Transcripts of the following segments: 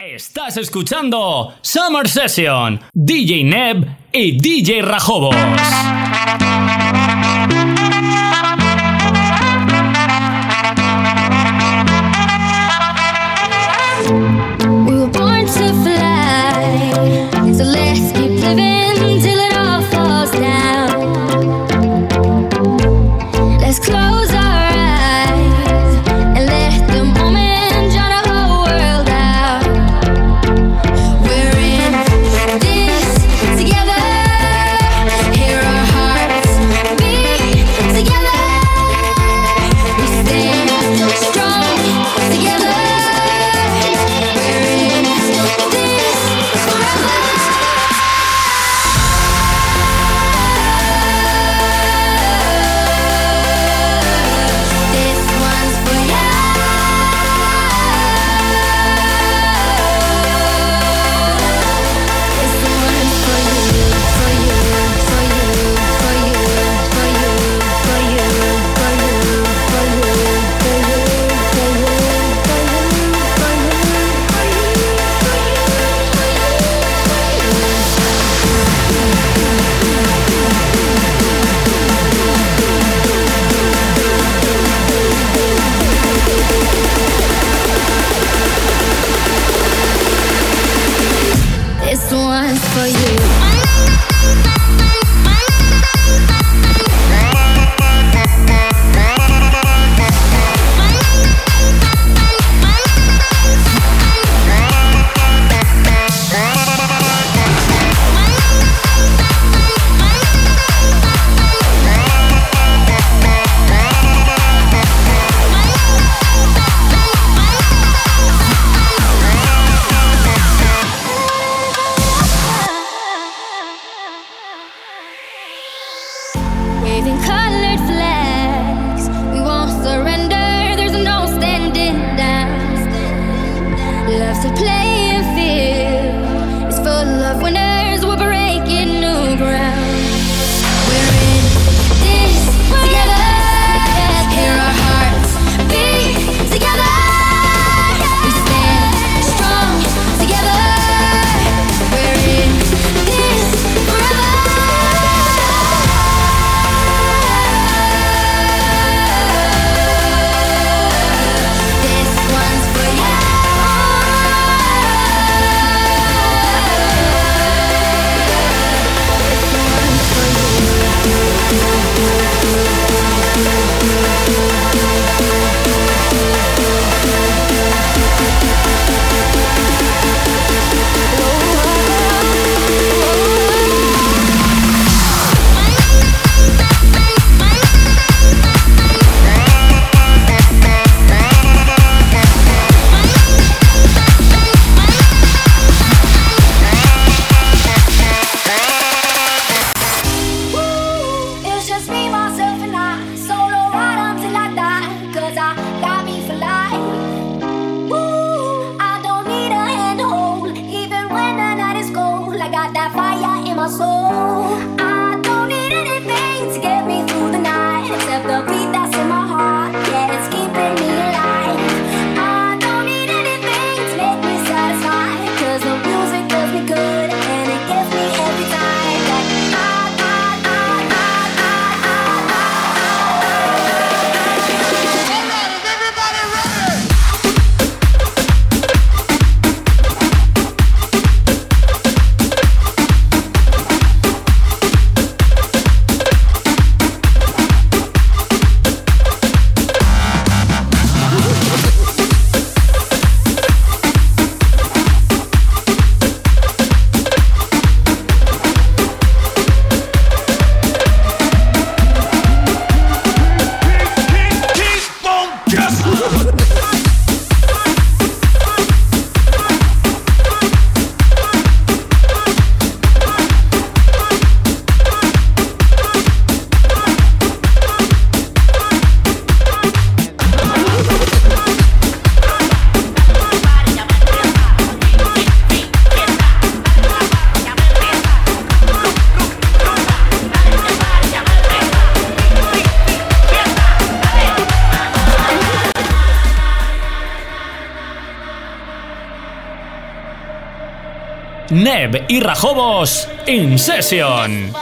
Estás escuchando Summer Session, DJ Neb y DJ Rajobos. Neb y Rajobos en sesión.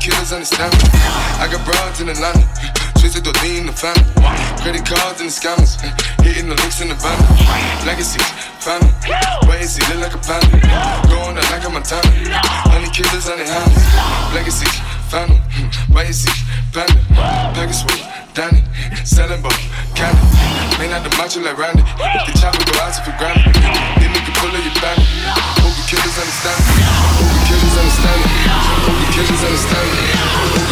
killers understand me. I got broads in the Atlanta, twisted the lean in the family. Credit cards and the scammers, hitting the links in the van. Legacy, family, wait and see, look like a panda. Going out like a Montana, honey killers on the hands. Legacy, family, wait and see, panda. Package with Danny, selling both, candy. May not the macho like Randy, but the chopper go out for granted. Then you can pull of your back. Hope killers understand me. Hope killers understand decisions understand.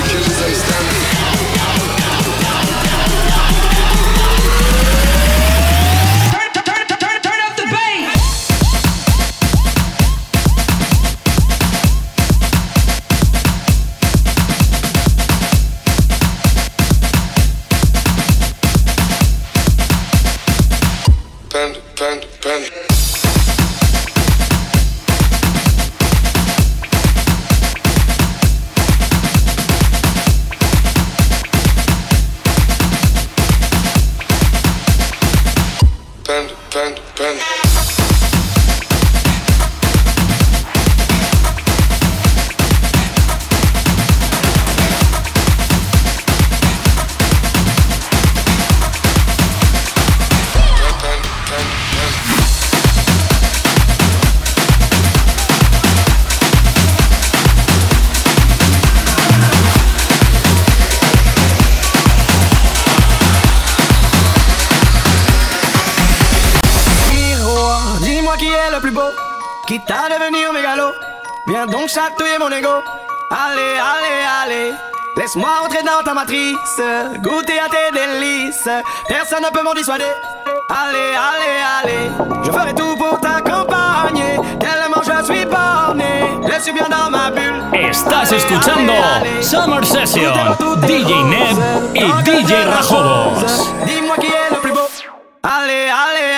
ta matrice, goûter à tes délices. Personne ne peut m'en dissuader. Allez, allez, allez, je ferai tout pour t'accompagner. Tellement je suis borné, je suis bien dans ma bulle. Estás escuchando. Summer Session, DJ Neb y DJ Rajobos. Dis-moi qui est le plus beau. Allez, allez,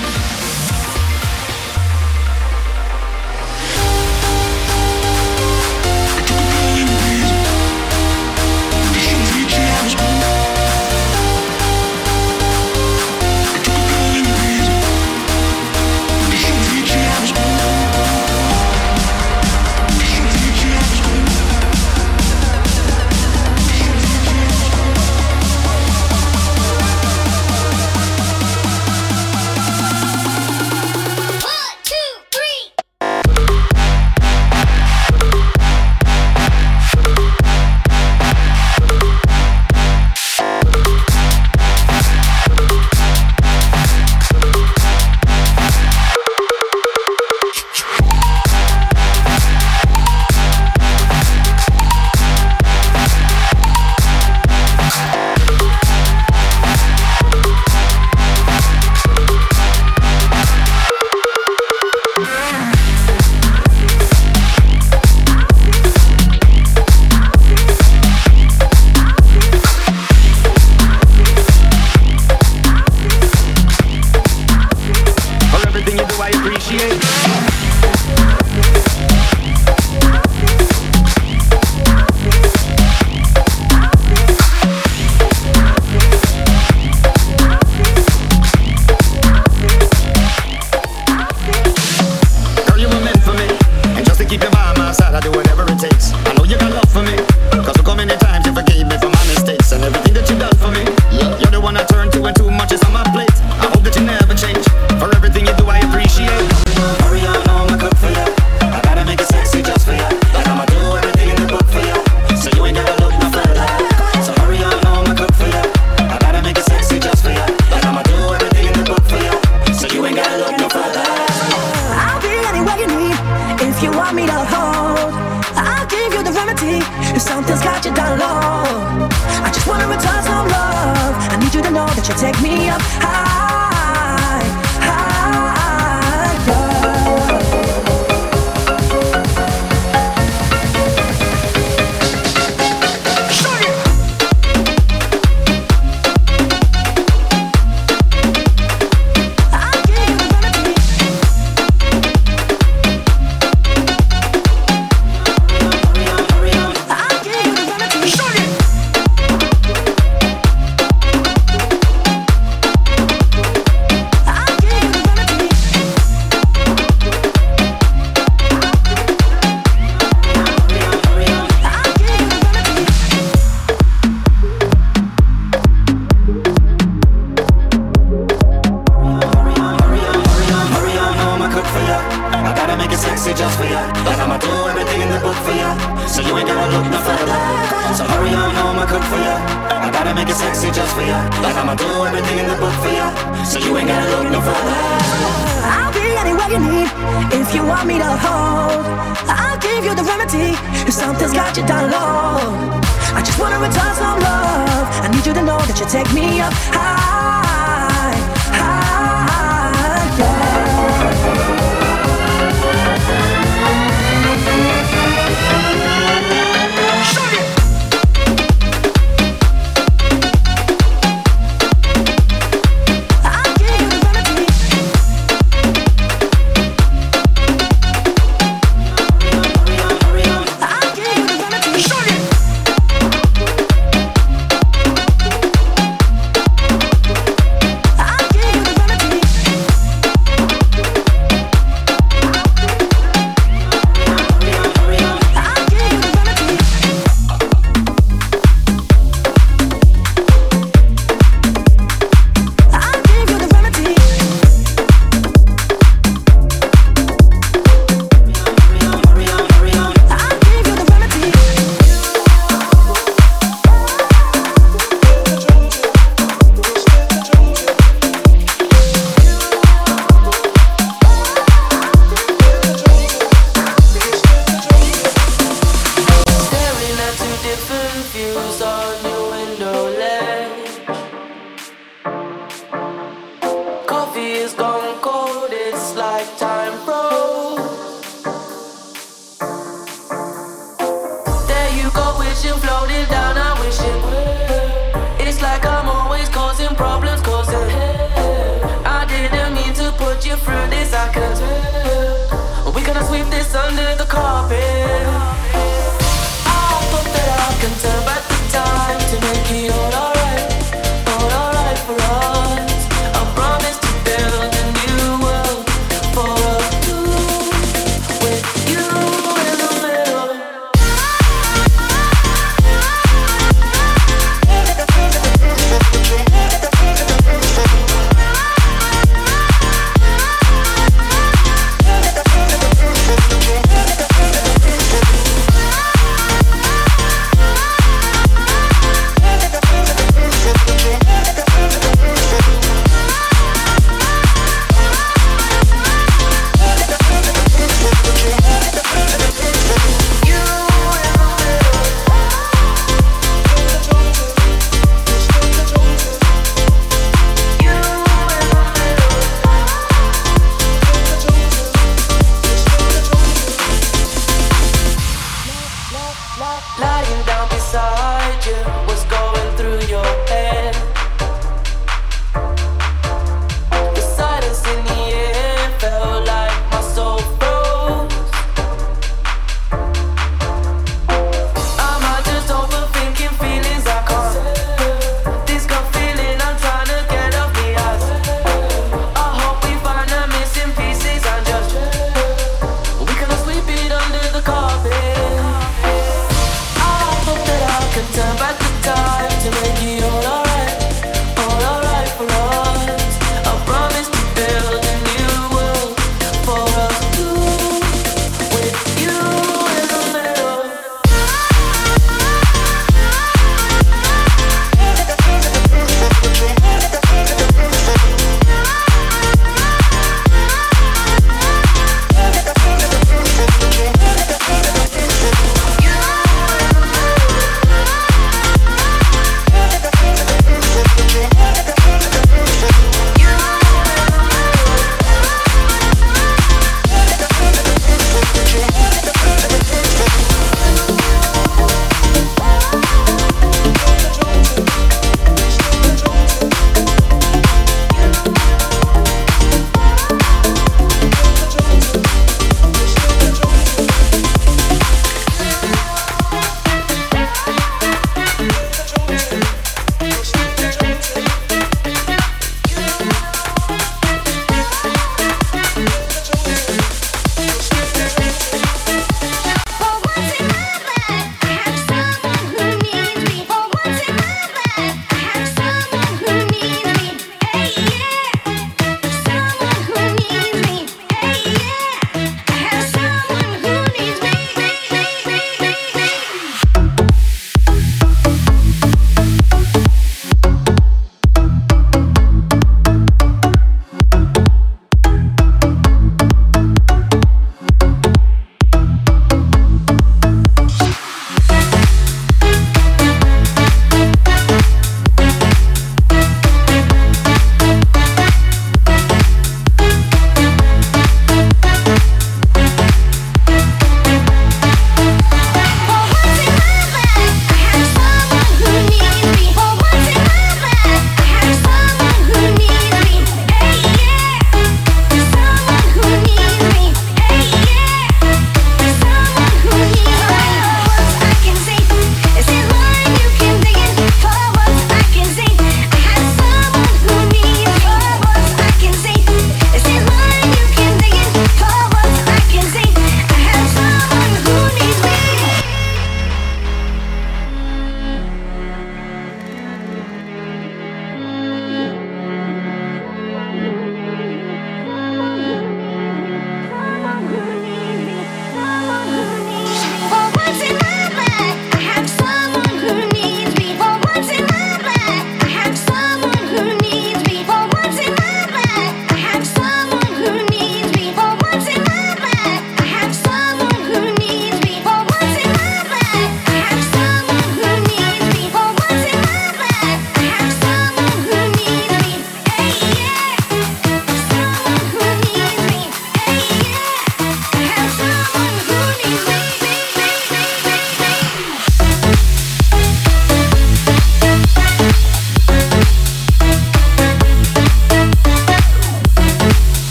papel.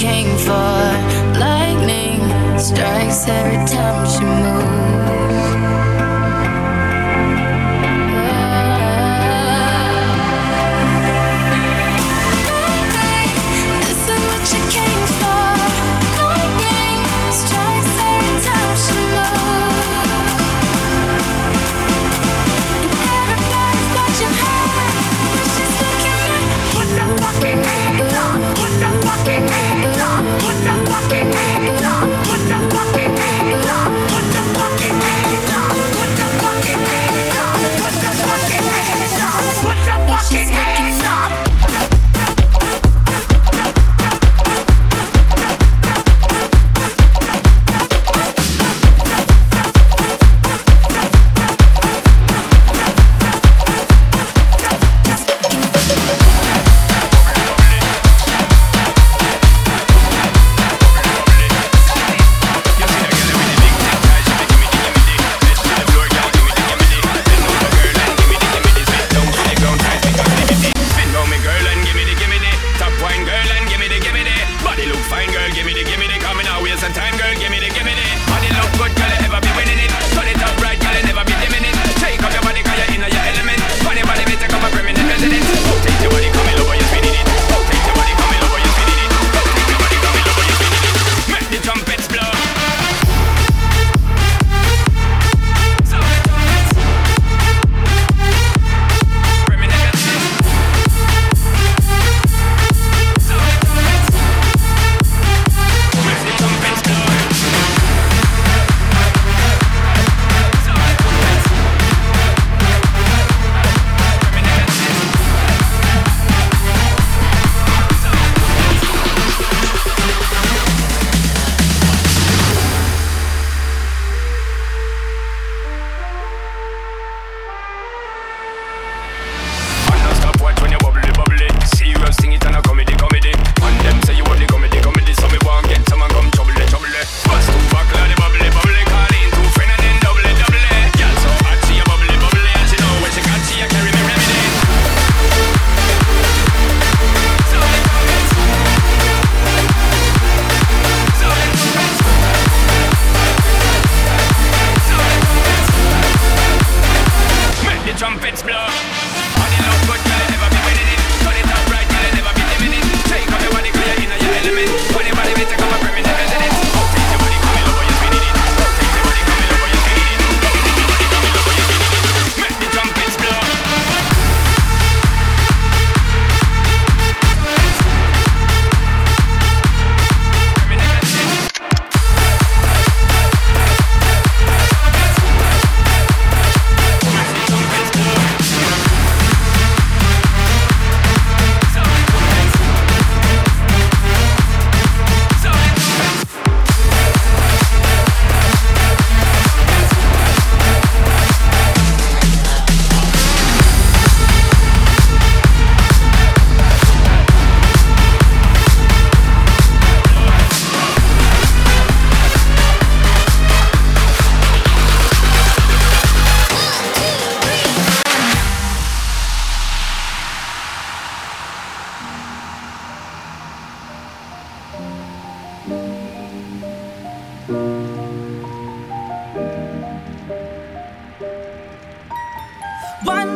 Put the fucking hands up. Put the fucking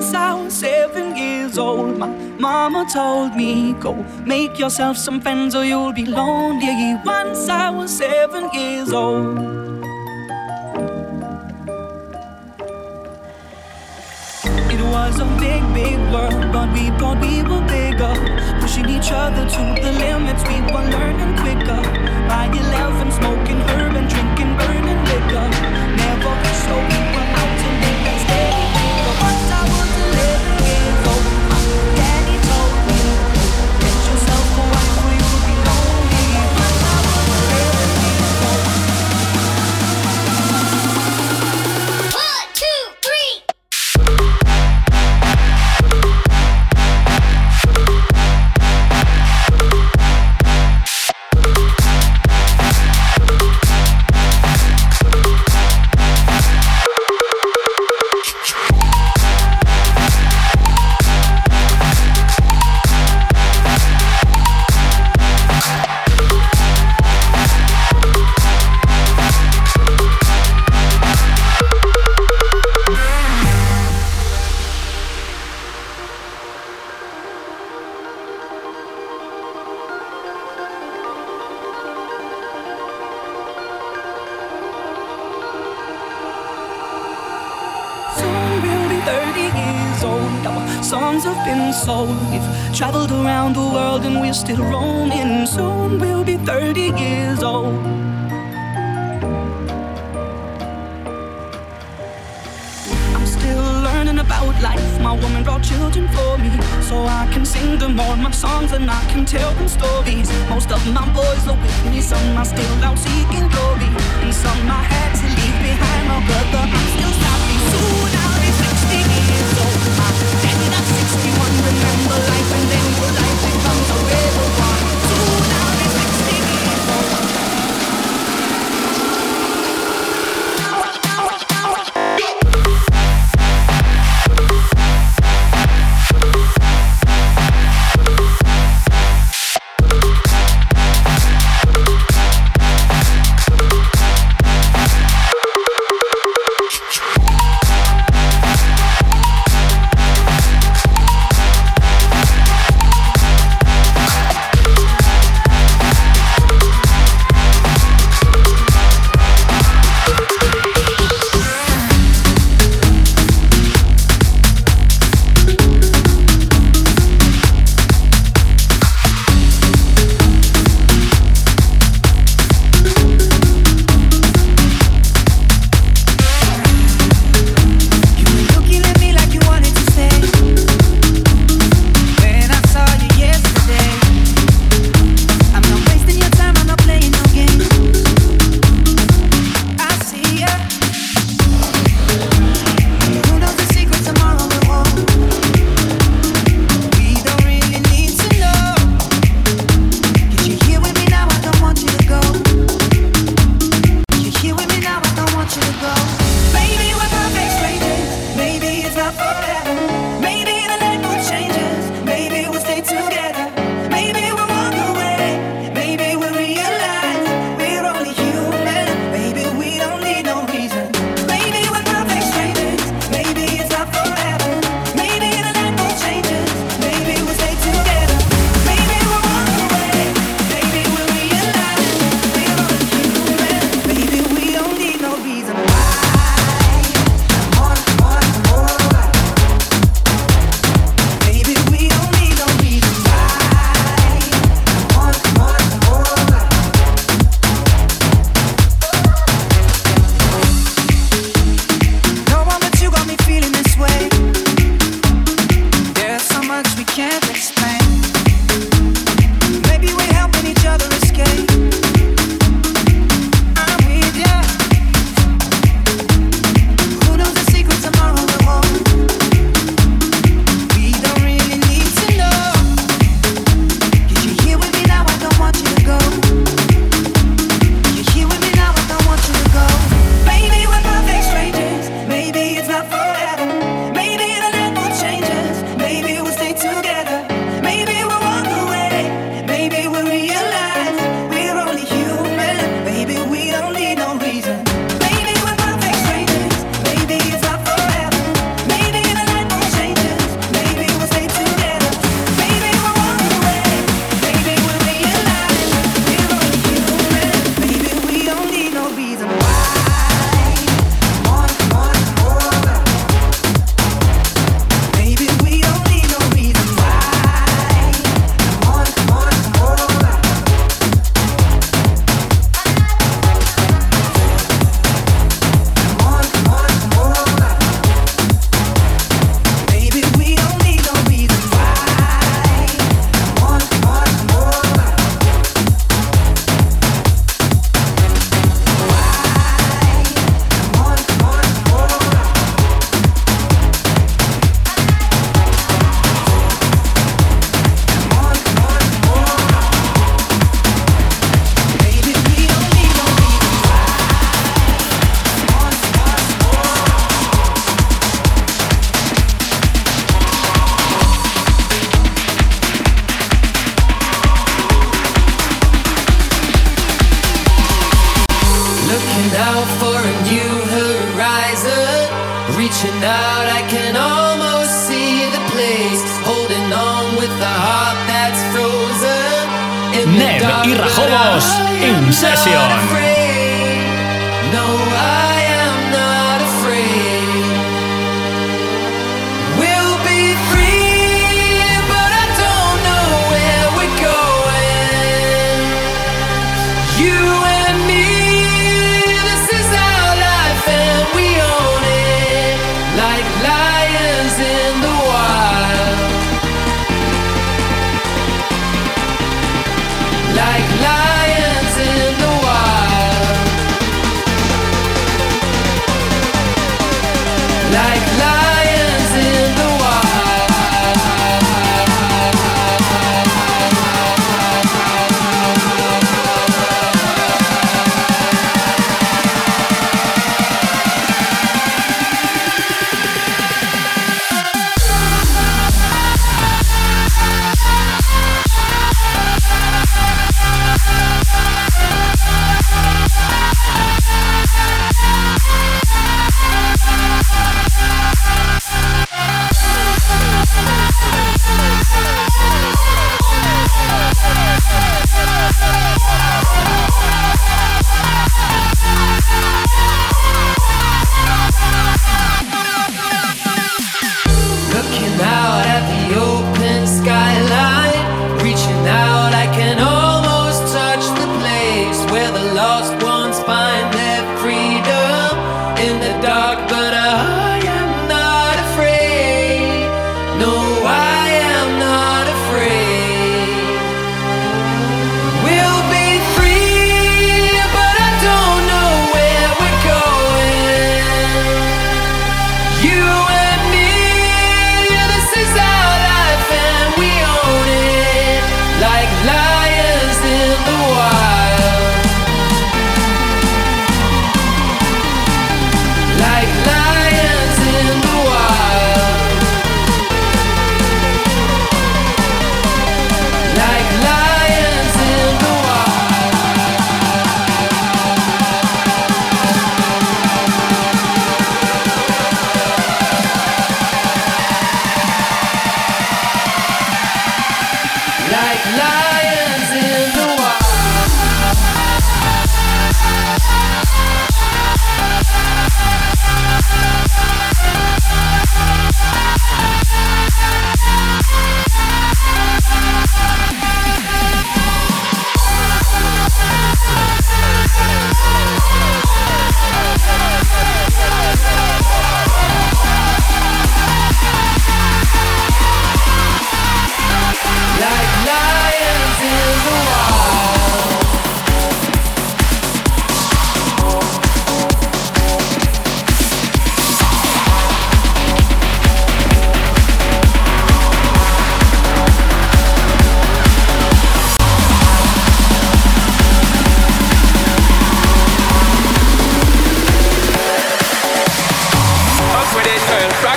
since I was seven years old. My mama told me, Go make yourself some friends or you'll be lonely. Once I was seven years old. It was a big, big world, but we thought we were bigger. Pushing each other to the limits, we were learning quicker. By 11, smoking herb and drinking burning liquor. Never so we were out to make that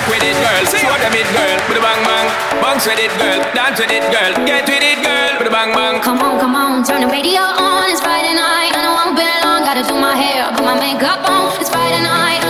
with it, girl. Show them it, girl. Put a bang bang. Bounce with it, girl. Dance with it, girl. Get with it, girl. Put a bang bang. Come on, come on. Turn the radio on. It's Friday night. I know I have been long. Gotta do my hair. Put my makeup on. It's Friday night.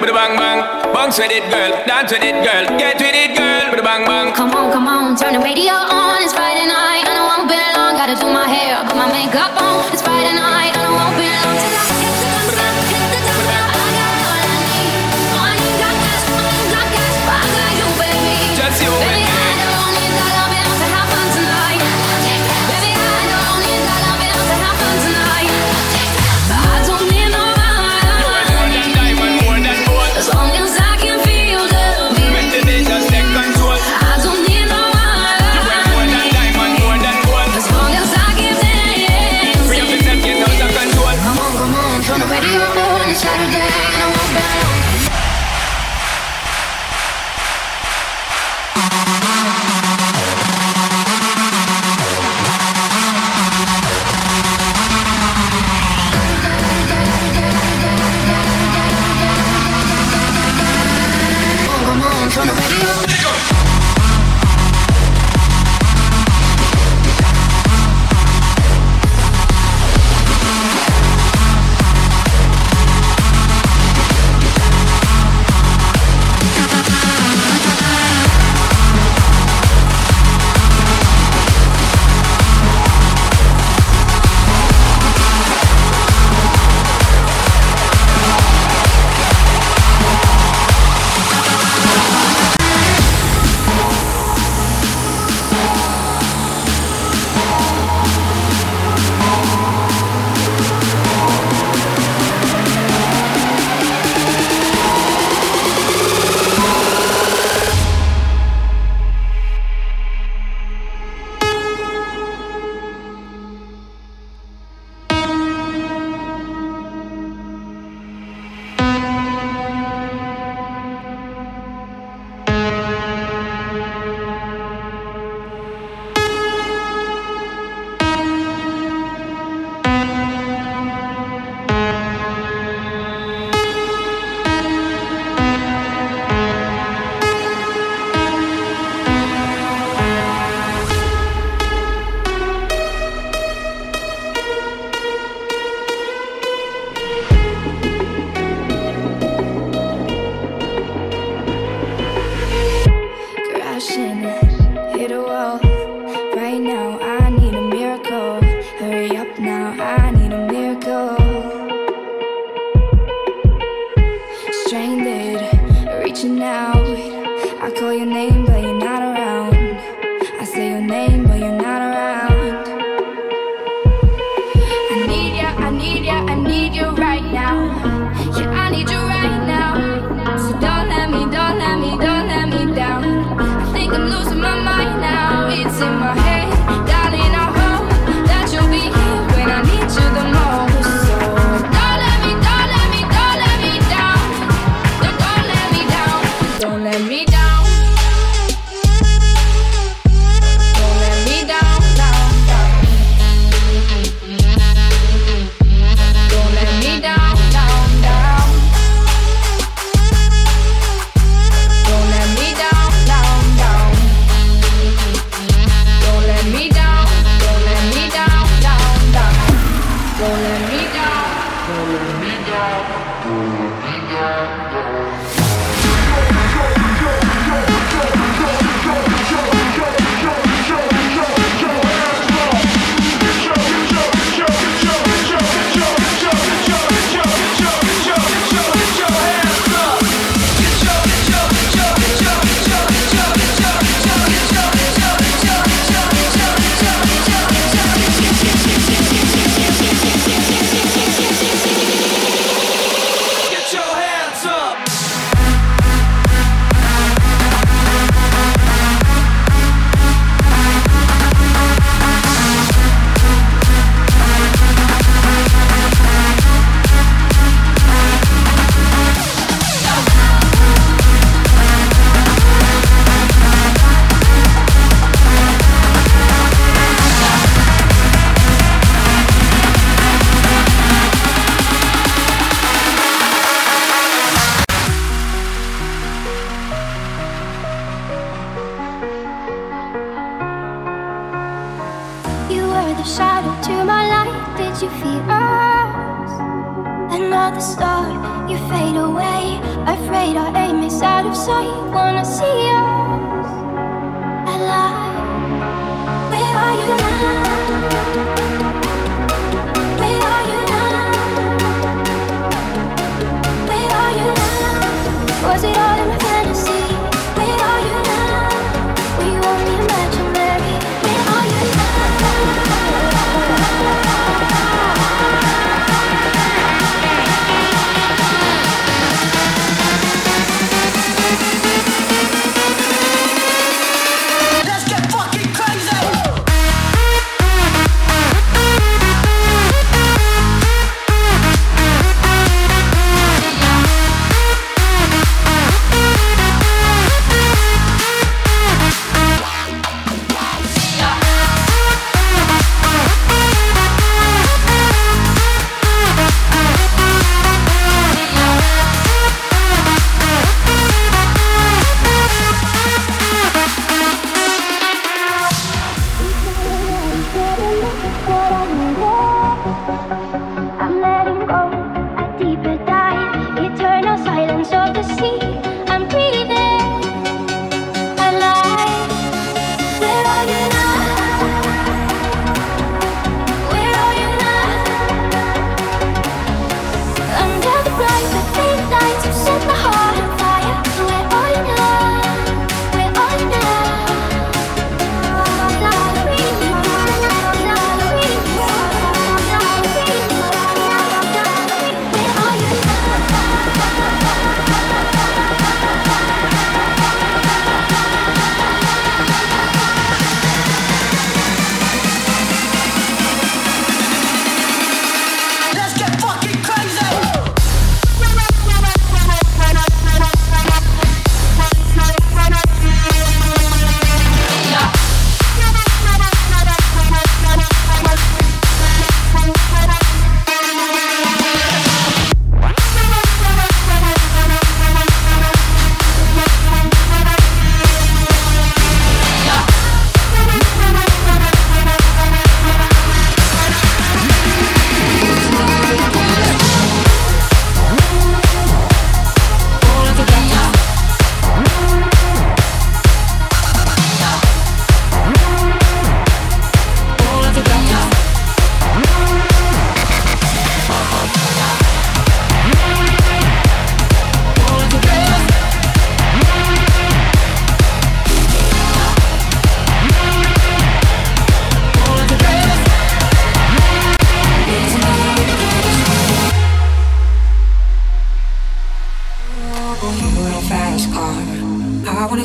Bada bang bang. Bounce with it, girl. Dance with it, girl. Get with it, girl. Bada bang bang. Come on, come on. Turn the radio on. It's Friday night. I know I won't be long. Gotta do my hair. Put my makeup on. It's Friday night.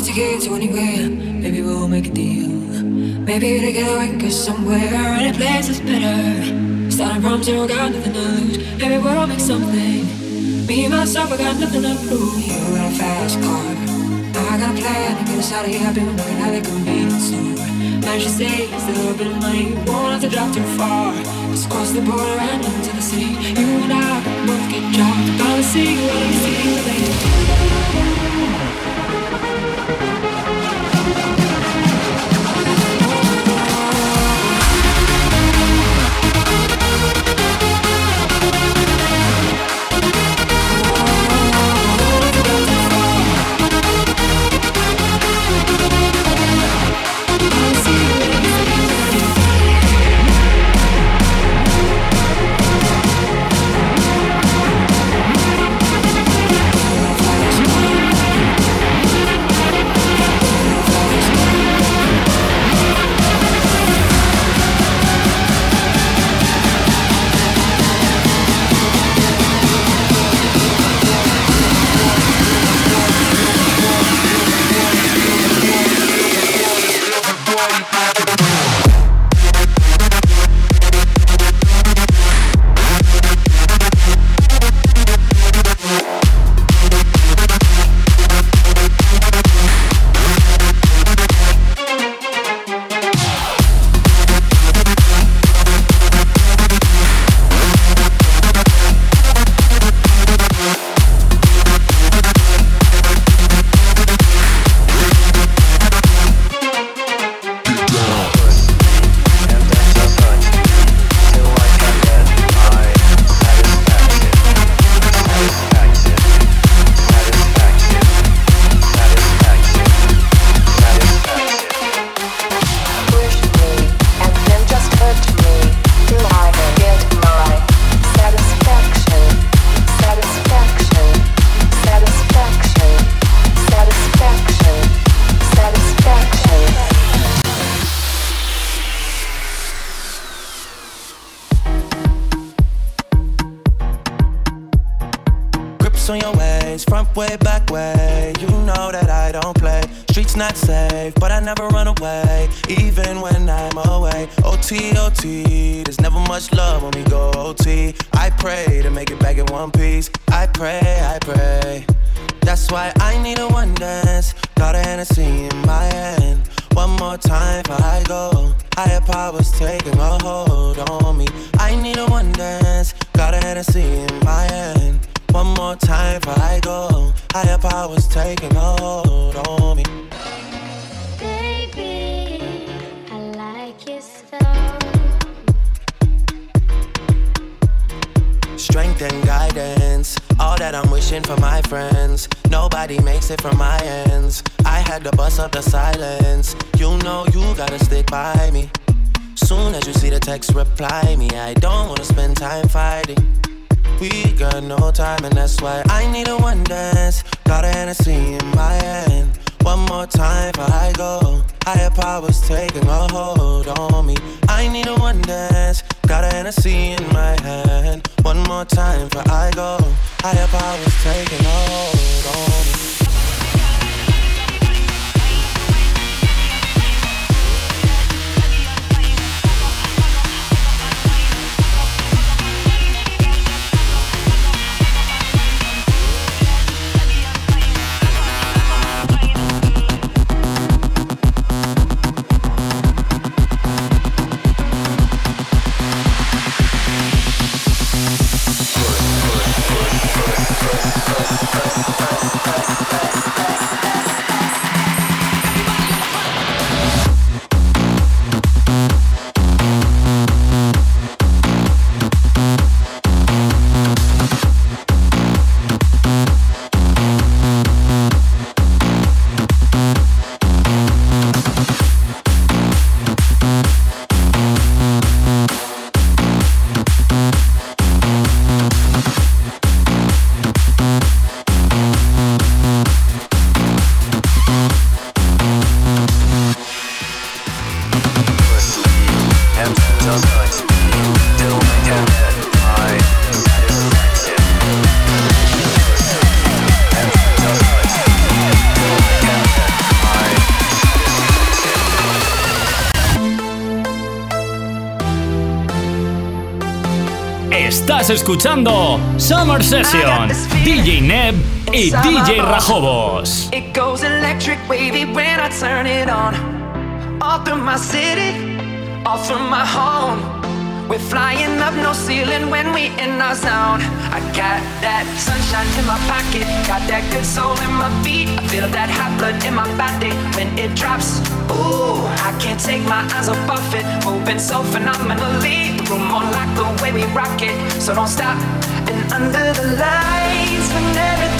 To get to anywhere. Maybe we'll make a deal. Maybe together we can get somewhere. Any place is better. Starting from zero, got nothing to lose. Maybe we'll make something. Me and myself, I got nothing to prove. You in a fast car. I got a plan to get us out of here. I've been working at a convenience store. Managed to save a little bit of money. Won't have to drive too far. Just cross the border and into the city. You and I both get jobs. Gonna see what I see, Escuchando Summer Session, DJ Nev y DJ Rajobos. It goes electric wavy when I turn it on. All through my city, all through my home. We're flying up no ceiling when we in our zone. I got that sunshine in my pocket, got that good soul in my feet. I feel that hot blood in my body when it drops. Ooh. Can't take my eyes off of it. Moving so phenomenally. The room on like the way we rock it. So don't stop. And under the lights when everything